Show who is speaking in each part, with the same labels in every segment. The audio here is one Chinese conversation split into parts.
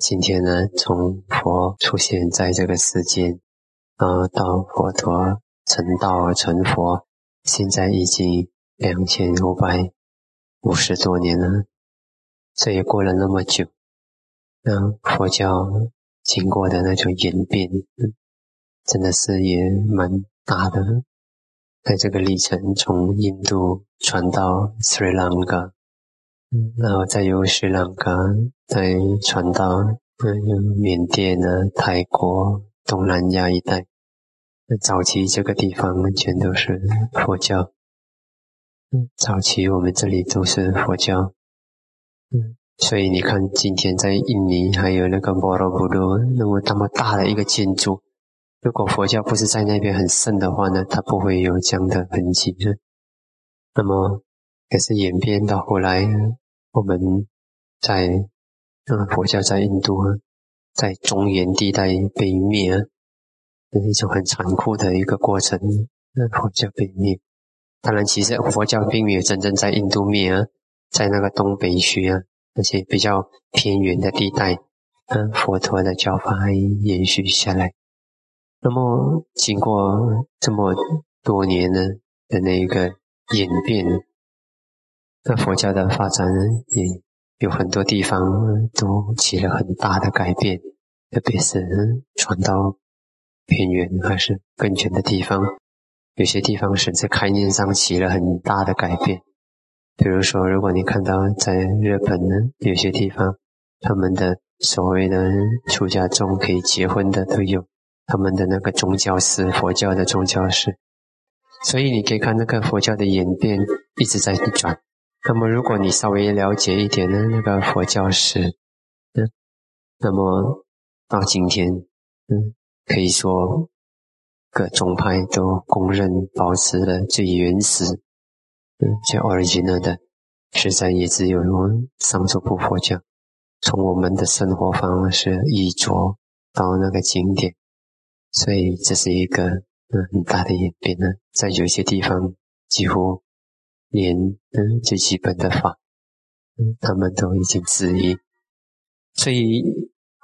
Speaker 1: 今天呢，从佛出现在这个世间，啊，到佛陀成道成佛，现在已经两千五百五十多年了，这也过了那么久，那佛教经过的那种演变，真的是也蛮大的。在这个历程，从印度传到斯里兰卡，然后再由斯里兰卡再传到嗯缅甸呢、泰国、东南亚一带。那早期这个地方全都是佛教，嗯，早期我们这里都是佛教，嗯，所以你看今天在印尼还有那个摩罗布鲁那么那么大的一个建筑。如果佛教不是在那边很盛的话呢，它不会有这样的痕迹。那么，可是演变到后来，我们在嗯佛教在印度在中原地带被灭，是一种很残酷的一个过程。那佛教被灭，当然其实佛教并没有真正在印度灭啊，在那个东北区啊，那些比较偏远的地带，嗯，佛陀的教法还延续下来。那么，经过这么多年呢的那个演变，那佛教的发展也有很多地方都起了很大的改变，特别是传到偏远还是更远的地方，有些地方甚至概念上起了很大的改变。比如说，如果你看到在日本呢，有些地方他们的所谓的出家众可以结婚的都有。他们的那个宗教是佛教的宗教是，所以你可以看那个佛教的演变一直在转。那么如果你稍微了解一点呢那个佛教史，嗯，那么到今天，嗯，可以说各宗派都公认保持了最原始，嗯，最 original 的，实在也只有上座部佛教。从我们的生活方式衣着到那个经典。所以这是一个嗯很大的演变呢，在有些地方几乎连嗯最基本的法嗯他们都已经质疑。所以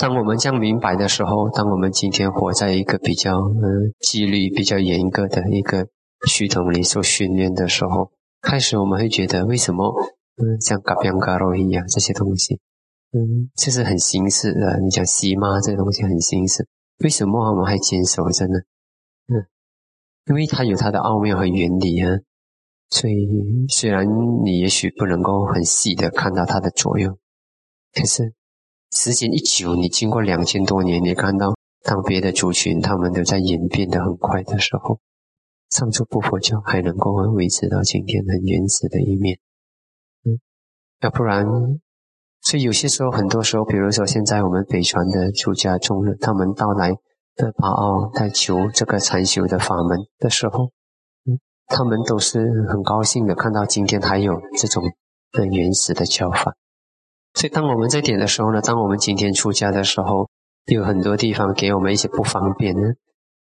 Speaker 1: 当我们这样明白的时候，当我们今天活在一个比较嗯纪律比较严格的一个系统里做训练的时候，开始我们会觉得为什么嗯像嘎边嘎罗一样这些东西嗯这是很形式的，你讲西妈这东西很形式。为什么我们还坚守着呢？嗯，因为它有它的奥妙和原理啊。所以虽然你也许不能够很细的看到它的作用，可是时间一久，你经过两千多年，你看到当别的族群他们都在演变的很快的时候，上座部佛教还能够维持到今天很原始的一面。嗯，要不然。所以有些时候，很多时候，比如说现在我们北传的出家众人，他们到来的巴奥在求这个禅修的法门的时候，他们都是很高兴的看到今天还有这种很原始的教法。所以当我们在点的时候呢，当我们今天出家的时候，有很多地方给我们一些不方便呢，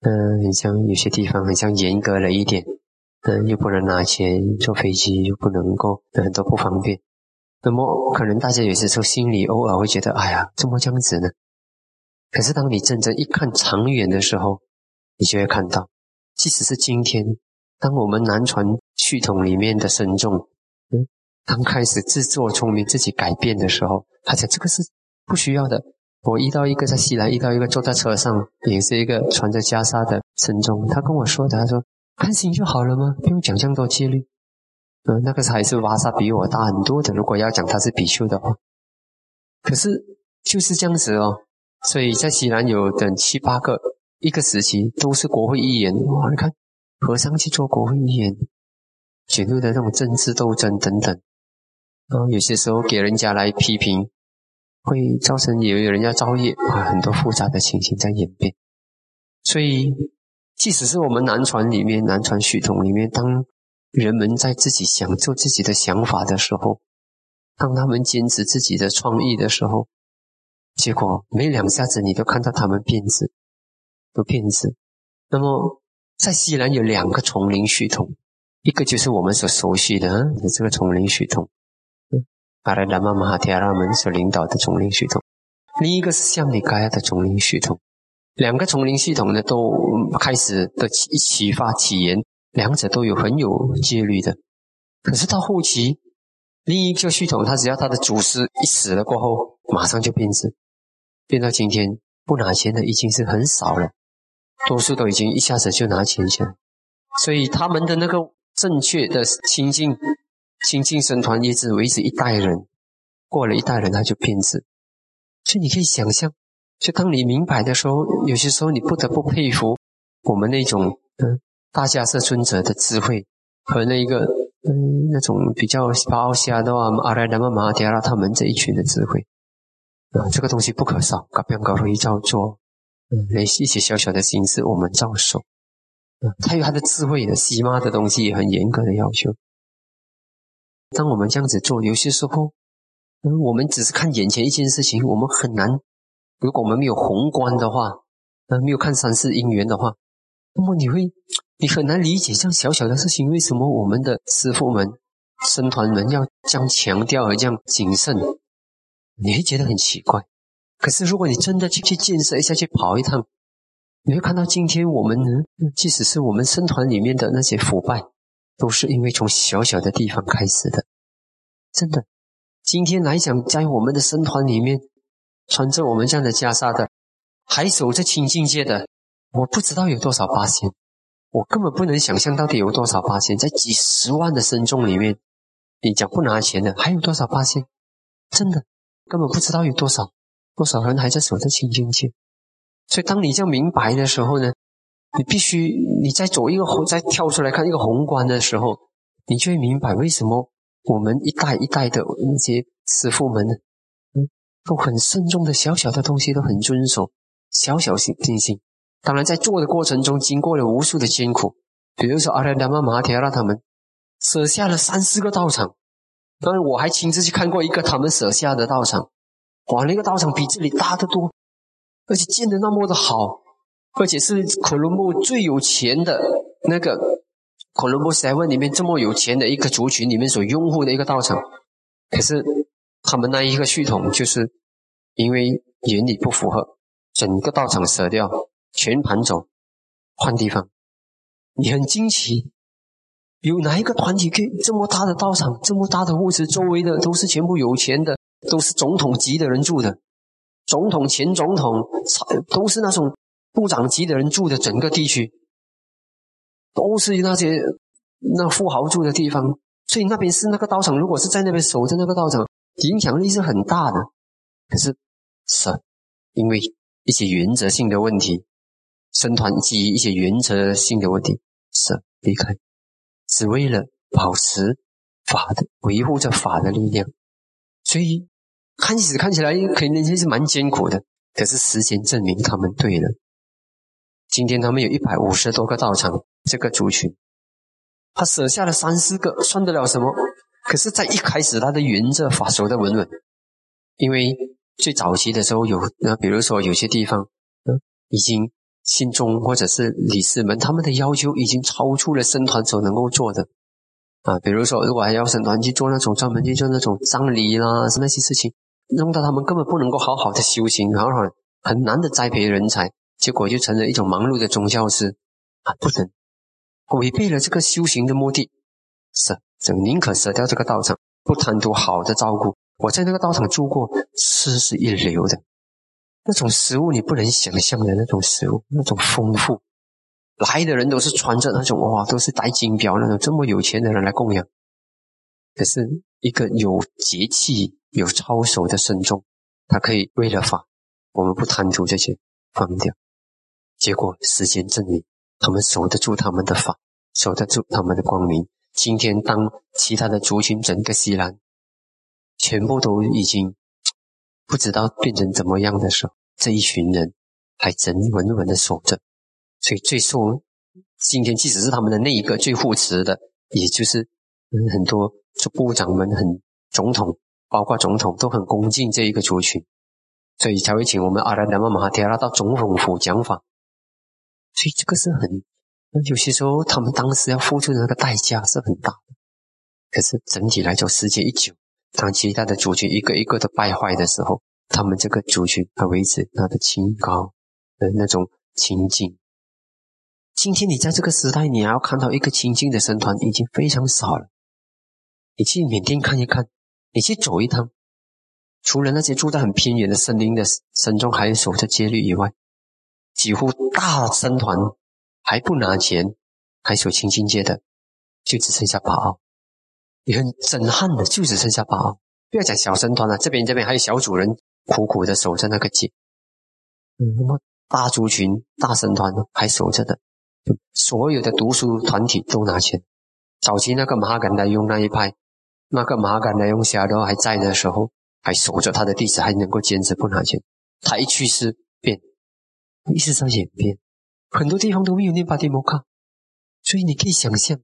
Speaker 1: 嗯，很像有些地方很像严格了一点，嗯，又不能拿钱坐飞机，又不能够很多不方便。那么，可能大家有些时候心里偶尔会觉得：“哎呀，怎么这样子呢？”可是，当你真正一看长远的时候，你就会看到，即使是今天，当我们南传系统里面的僧众，嗯，刚开始自作聪明、自己改变的时候，他讲这个是不需要的。我遇到一个在西南，遇到一个坐在车上，也是一个穿着袈裟的僧众，他跟我说的，他说：“看心就好了吗？不用讲这么多戒律。”嗯，那个还是瓦萨比我大很多的。如果要讲他是比丘的话，可是就是这样子哦。所以在西南有等七八个，一个时期都是国会议员。哇，你看和尚去做国会议员，卷入的那种政治斗争等等。然后有些时候给人家来批评，会造成有有人家造业啊，很多复杂的情形在演变。所以，即使是我们南传里面，南传系统里面，当人们在自己想做自己的想法的时候，当他们坚持自己的创意的时候，结果没两下子，你都看到他们变质，都变质。那么，在西南有两个丛林系统，一个就是我们所熟悉的这个丛林系统，阿拉达玛马哈提阿拉门所领导的丛林系统；另一个是香里嘎亚的丛林系统。两个丛林系统呢，都开始的启启发起源，两者都有很有戒律的。可是到后期，另一个系统，它只要它的祖师一死了过后，马上就变质，变到今天不拿钱的已经是很少了，多数都已经一下子就拿钱去了。所以他们的那个正确的亲近亲近僧团，一直维持一代人，过了一代人他就变质。所以你可以想象。就当你明白的时候，有些时候你不得不佩服我们那种嗯大家是尊者的智慧和那一个嗯那种比较巴西亚的话阿赖达玛马提拉他们这一群的智慧啊，这个东西不可少，搞不要搞会照做，嗯，那一些小小的心思我们照守，嗯，他有他的智慧的，西妈的东西也很严格的要求。当我们这样子做，有些时候，嗯，我们只是看眼前一件事情，我们很难。如果我们没有宏观的话，呃，没有看三世因缘的话，那么你会，你很难理解这样小小的事情，为什么我们的师傅们、僧团们要这样强调和这样谨慎？你会觉得很奇怪。可是如果你真的去去建设一下，去跑一趟，你会看到今天我们，即使是我们僧团里面的那些腐败，都是因为从小小的地方开始的。真的，今天来讲，在我们的僧团里面。穿着我们这样的袈裟的，还守着清净戒的，我不知道有多少八仙，我根本不能想象到底有多少八仙，在几十万的僧众里面，你讲不拿钱的还有多少八仙？真的根本不知道有多少多少人还在守着清净戒。所以当你这样明白的时候呢，你必须你再走一个再跳出来看一个宏观的时候，你就会明白为什么我们一代一代的那些师傅们呢？都很慎重的，小小的东西都很遵守，小小心定心。当然，在做的过程中，经过了无数的艰苦，比如说阿兰达玛马提拉他们舍下了三四个道场，当然我还亲自去看过一个他们舍下的道场，哇，那个道场比这里大得多，而且建的那么的好，而且是可伦布最有钱的那个可伦布 seven 里面这么有钱的一个族群里面所拥护的一个道场，可是。他们那一个系统，就是因为原理不符合，整个道场舍掉，全盘走，换地方。你很惊奇，有哪一个团体可以这么大的道场，这么大的屋子，周围的都是全部有钱的，都是总统级的人住的，总统、前总统，都是那种部长级的人住的整个地区，都是那些那富豪住的地方。所以那边是那个道场，如果是在那边守着那个道场。影响力是很大的，可是是因为一些原则性的问题，生团基于一些原则性的问题，是离开，只为了保持法的维护着法的力量，所以看起看起来可能是蛮艰苦的，可是时间证明他们对了。今天他们有一百五十多个道场，这个族群，他舍下了三四个，算得了什么？可是，在一开始，他的原则法守的稳稳，因为最早期的时候有，那比如说有些地方，嗯，已经信众或者是理事们，他们的要求已经超出了僧团所能够做的，啊，比如说如果还要僧团去做那种专门去做那种葬礼啦，那些事情，弄到他们根本不能够好好的修行，好好很难的栽培人才，结果就成了一种忙碌的宗教师，啊，不能违背了这个修行的目的，是。宁可舍掉这个道场，不贪图好的照顾。我在那个道场住过，吃是一流的，那种食物你不能想象的那种食物，那种丰富。来的人都是穿着那种哇，都是戴金表那种，这么有钱的人来供养。可是一个有节气、有操守的僧众，他可以为了法，我们不贪图这些，放掉。结果时间证明，他们守得住他们的法，守得住他们的光明。今天，当其他的族群整个西南全部都已经不知道变成怎么样的时候，这一群人还真稳稳的守着。所以最受今天，即使是他们的那一个最护持的，也就是很多就部长们、很总统，包括总统都很恭敬这一个族群，所以才会请我们阿拉达玛马哈提拉到总统府讲法。所以这个是很。那有些时候，他们当时要付出的那个代价是很大的。可是整体来说，时间一久，当其他的族群一个一个的败坏的时候，他们这个族群还维持他的清高的那种清净。今天你在这个时代，你还要看到一个清净的僧团已经非常少了。你去缅甸看一看，你去走一趟，除了那些住在很偏远的森林的僧众还守着戒律以外，几乎大僧团还不拿钱，还守清净戒的，就只剩下八奥。你很震撼的，就只剩下八奥。不要讲小僧团了，这边这边还有小主人苦苦的守着那个戒。嗯，那么大族群、大僧团还守着的。所有的读书团体都拿钱。早期那个马哈甘达用那一派，那个马哈甘达用下都还在的时候，还守着他的弟子，还能够坚持不拿钱。他一去世变，一直在演变，很多地方都没有念巴蒂摩卡。所以你可以想象，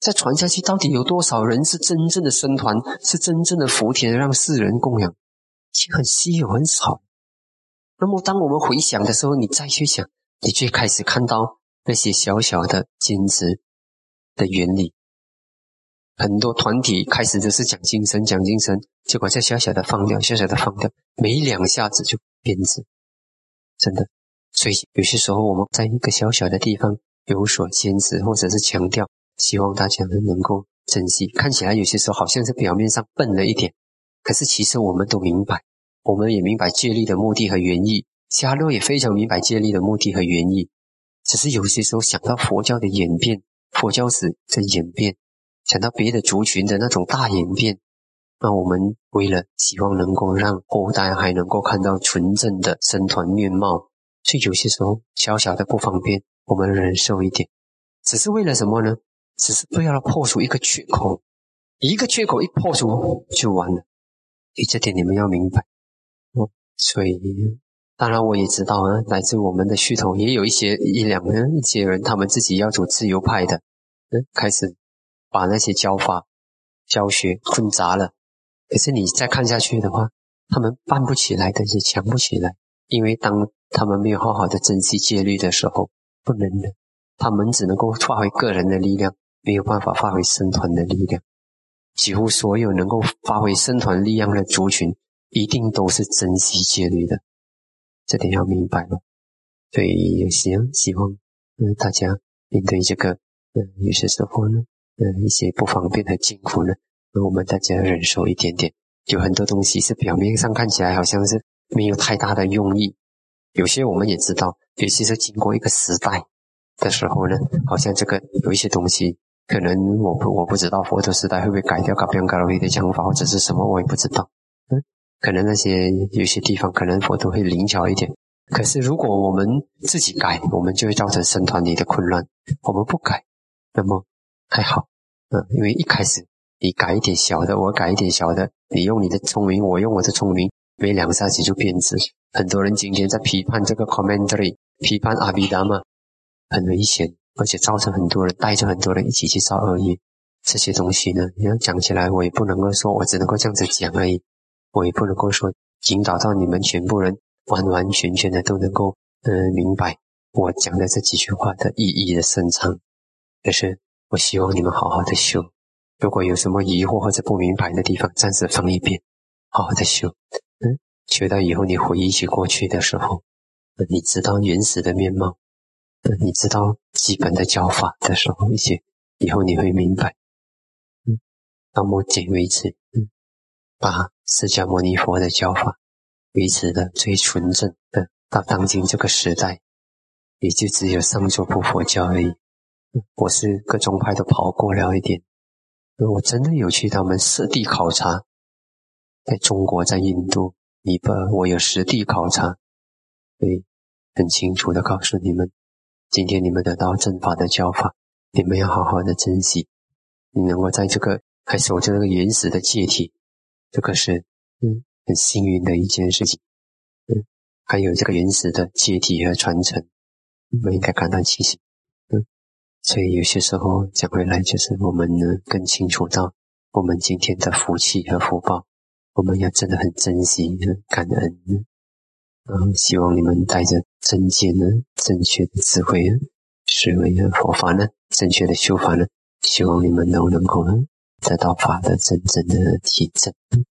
Speaker 1: 再传下去，到底有多少人是真正的僧团，是真正的福田，让世人供养，其实很稀有，很少。那么当我们回想的时候，你再去想，你最开始看到。那些小小的坚持的原理，很多团体开始都是讲精神，讲精神，结果再小小的放掉，小小的放掉，没两下子就变质，真的。所以有些时候我们在一个小小的地方有所坚持，或者是强调，希望大家能够珍惜。看起来有些时候好像是表面上笨了一点，可是其实我们都明白，我们也明白借力的目的和原意，加洛也非常明白借力的目的和原意。只是有些时候想到佛教的演变，佛教史的演变，想到别的族群的那种大演变，那我们为了希望能够让后代还能够看到纯正的僧团面貌，所以有些时候小小的不方便，我们忍受一点，只是为了什么呢？只是为了破除一个缺口，一个缺口一破除就完了。诶，这点你们要明白哦。所以。当然，我也知道啊，来自我们的系统也有一些一两个一些人，他们自己要走自由派的，嗯，开始把那些教法、教学混杂了。可是你再看下去的话，他们办不起来的，也强不起来，因为当他们没有好好的珍惜戒律的时候，不能的，他们只能够发挥个人的力量，没有办法发挥生团的力量。几乎所有能够发挥生团力量的族群，一定都是珍惜戒律的。这点要明白了，所以有些希望，嗯，大家面对这个，嗯，有些时候呢，嗯，一些不方便和辛苦呢，那我们大家忍受一点点。有很多东西是表面上看起来好像是没有太大的用意，有些我们也知道，尤其是经过一个时代的时候呢，好像这个有一些东西，可能我不我不知道佛陀时代会不会改掉嘎边嘎罗伊的讲法或者是什么，我也不知道，可能那些有些地方可能佛都会灵巧一点，可是如果我们自己改，我们就会造成生团里的混乱。我们不改，那么还好，嗯，因为一开始你改一点小的，我改一点小的，你用你的聪明，我用我的聪明，没两下子就变质。很多人今天在批判这个 commentary，批判阿毗达嘛，很危险，而且造成很多人带着很多人一起去造恶业。这些东西呢，你要讲起来，我也不能够说，我只能够这样子讲而已。我也不能够说引导到你们全部人完完全全的都能够嗯明白我讲的这几句话的意义的深长，可是我希望你们好好的修。如果有什么疑惑或者不明白的地方，暂时放一边，好好的修。嗯，修到以后你回忆起过去的时候，你知道原始的面貌，你知道基本的教法的时候，一些以后你会明白。嗯，到目前为止，嗯，把。释迦牟尼佛的教法维持的最纯正的，到当今这个时代，也就只有上座部佛教而已。我是各宗派都跑过了一点，我真的有去他们实地考察，在中国，在印度、尼泊尔，我有实地考察，所以很清楚的告诉你们：今天你们得到正法的教法，你们要好好的珍惜。你能够在这个还守着那个原始的戒体。这个是嗯很幸运的一件事情，嗯，还有这个原始的阶梯和传承，我们应该感到庆幸，嗯，所以有些时候讲回来，就是我们呢更清楚到我们今天的福气和福报，我们要真的很珍惜、很感恩，然后希望你们带着正见呢、正确的智慧、思维和佛法呢、正确的修法呢，希望你们都能够呢。得到法的真正的体证。